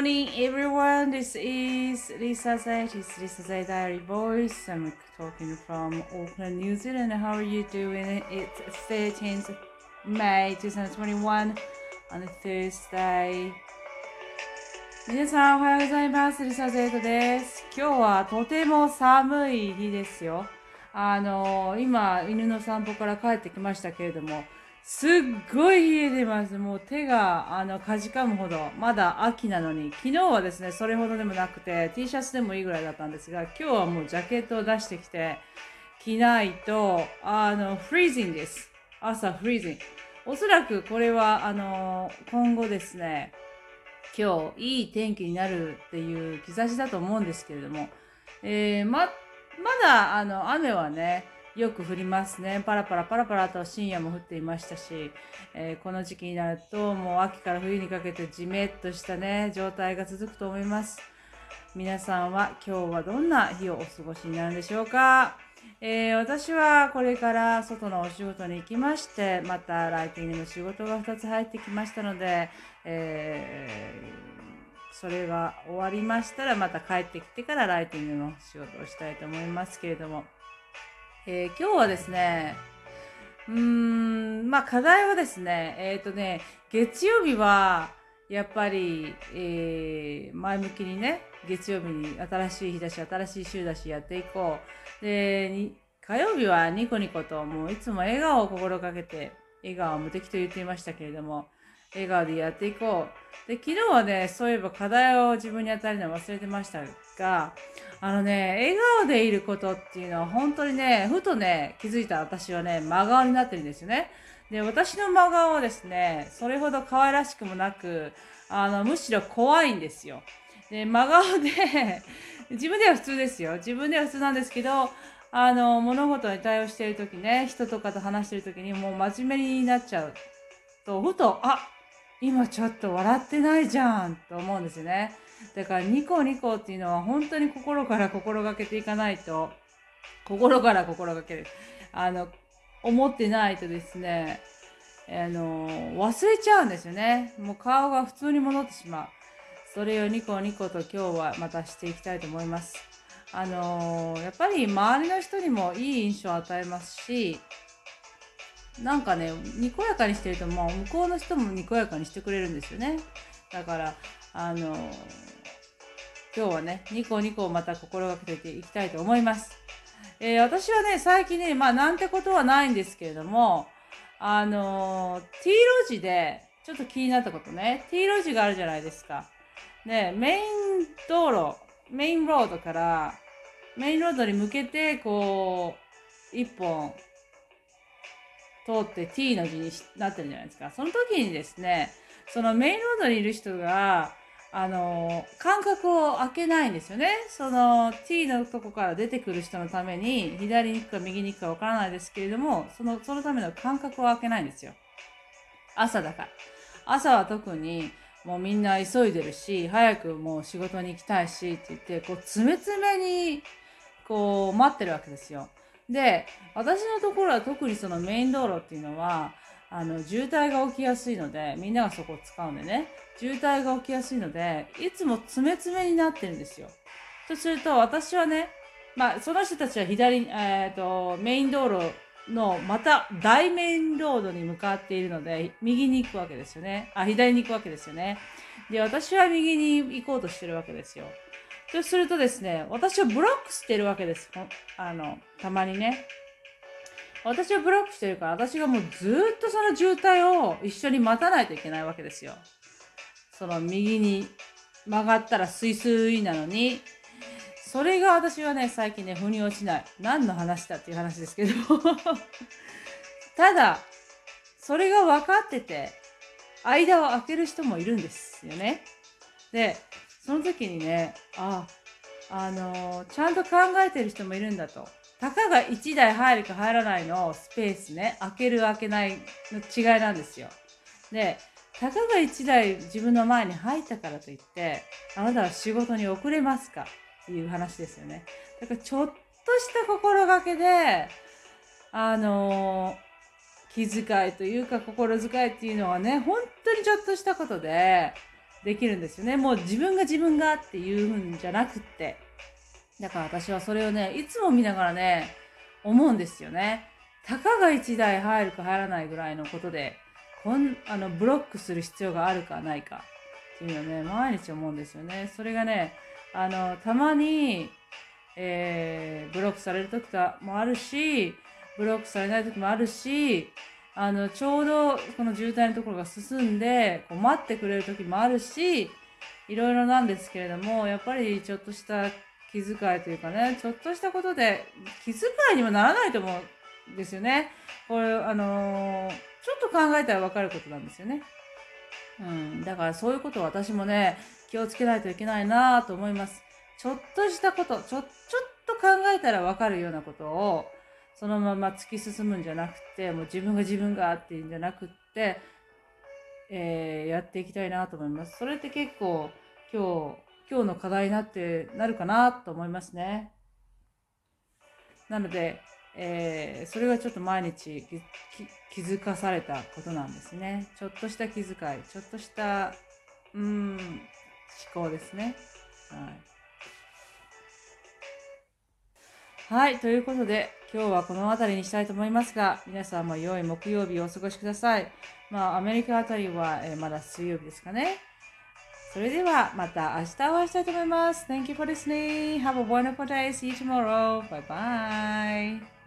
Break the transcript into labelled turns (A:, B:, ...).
A: morning, everyone. This is Lisa Zay. It's Lisa Zay Diary Voice. I'm talking from Auckland, New Zealand. How are you doing? It's 13th May 2021 on a Thursday. 皆さんおはようございます。リサゼイトです。今日はとても寒い日ですよ。あの、今、犬の散歩から帰ってきましたけれども、すっごい冷えてます。もう手が、あの、かじかむほど、まだ秋なのに、昨日はですね、それほどでもなくて、T シャツでもいいぐらいだったんですが、今日はもうジャケットを出してきて、着ないと、あの、フリーズンです。朝フリーズン。おそらくこれは、あの、今後ですね、今日いい天気になるっていう兆しだと思うんですけれども、えー、ま、まだ、あの、雨はね、よく降りますね。パラパラパラパラと深夜も降っていましたし、えーこの時期になるともう秋から冬にかけてじめっとしたね、状態が続くと思います。皆さんは今日はどんな日をお過ごしになるんでしょうか、えー私はこれから外のお仕事に行きまして、またライティングの仕事が2つ入ってきましたので、えーそれが終わりましたらまた帰ってきてからライティングの仕事をしたいと思いますけれども、えー今日はですね、うーん、まあ課題はですね、えっ、とね、月曜日は、やっぱり、えー前向きにね、月曜日に新しい日だし、新しい週だし、やっていこう。で、火曜日はニコニコと、もういつも笑顔を心がけて、笑顔は無敵と言っていましたけれども、笑顔でやっていこう。で、昨日はね、そういえば課題を自分に与えるの忘れてましたが、あのね、笑顔でいることっていうのは本当にね、ふとね、気づいた私はね、真顔になってるんですよね。で、私の真顔はですね、それほど可愛らしくもなく、あの、むしろ怖いんですよ。で、真顔で、自分では普通ですよ。自分では普通なんですけど、あの、物事に対応しているときね、人とかと話しているときにもう真面目になっちゃうと、ふと、あ今ちょっと笑ってないじゃんと思うんですよね。だからニコニコっていうのは本当に心から心がけていかないと、心から心がける。あの、思ってないとですね、あの、忘れちゃうんですよね。もう顔が普通に戻ってしまう。それをニコニコと今日はまたしていきたいと思います。あのやっぱり周りの人にもいい印象を与えますし、なんかね、にこやかにしてると、もう向こうの人もにこやかにしてくれるんですよね。だから、あの今日はね、ニコニコをまた心がけていきたいと思います。えー私はね、最近ね、まあなんてことはないんですけれども、あの T 路地で、ちょっと気になったことね、T 路地があるじゃないですか。ね、メイン道路、メインロードから、メインロードに向けて、こう、一本、通って T の字になってるじゃないですか。その時にですね、そのメインロードにいる人が、あの、間隔を空けないんですよね。その T のとこから出てくる人のために、左に行くか右に行くかわからないですけれども、その、そのための間隔を空けないんですよ。朝だから。朝は特に、もうみんな急いでるし、早くもう仕事に行きたいしって言って、こう、詰め詰めに、こう、待ってるわけですよ。で、私のところは特にそのメイン道路っていうのは、あの、渋滞が起きやすいので、みんながそこを使うんでね、渋滞が起きやすいので、いつも詰め詰めになってるんですよ。とすると、私はね、まあ、その人たちは左、えっ、と、メイン道路の、また大メインロードに向かっているので、右に行くわけですよね。あ、左に行くわけですよね。で、私は右に行こうとしてるわけですよ。とするとですね、私はブロックしてるわけです。あの、たまにね。私はブロックしてるから、私がもうずっとその渋滞を一緒に待たないといけないわけですよ。その右に曲がったらスイスイなのに、それが私はね、最近ね、腑に落ちない。何の話だっていう話ですけど。ただ、それが分かってて、間を空ける人もいるんですよね。で、その時にね、あ、あのちゃんと考えてる人もいるんだと。たかが1台入るか入らないのスペースね、開ける開けないの違いなんですよ。で、たかが1台自分の前に入ったからといって、あなたは仕事に遅れますかっていう話ですよね。だからちょっとした心がけで、あの気遣いというか心遣いっていうのはね、本当にちょっとしたことで、できるんですよね。もう自分が自分がっていうんじゃなくって。だから私はそれをね、いつも見ながらね、思うんですよね。たかが1台入るか入らないぐらいのことで、こん、あの、ブロックする必要があるかないかっていうのね、毎日思うんですよね。それがね、あの、たまに、えー、ブロックされる時もあるし、ブロックされない時もあるし、あの、ちょうどこの渋滞のところが進んで、こう待ってくれる時もあるし、いろいろなんですけれども、やっぱりちょっとした気遣いというかね、ちょっとしたことで気遣いにもならないと思うんですよね。これ、あのー、ちょっと考えたらわかることなんですよね。うん。だからそういうことを私もね、気をつけないといけないなと思います。ちょっとしたこと、ちょ、ちょっと考えたらわかるようなことを、そのまま突き進むんじゃなくて、もう自分が自分がっていうんじゃなくって、えー、やっていきたいなと思います。それって結構今日、今日の課題になって、なるかなと思いますね。なので、えー、それがちょっと毎日気づかされたことなんですね。ちょっとした気遣い、ちょっとした、うん、思考ですね。はい。はい、ということで、今日はこの辺りにしたいと思いますが、皆さんも良い木曜日をお過ごしください。まあ、アメリカあたりは、えー、まだ水曜日ですかね。それではまた明日お会いしたいと思います。Thank you for listening. Have a wonderful day. See you tomorrow. Bye bye.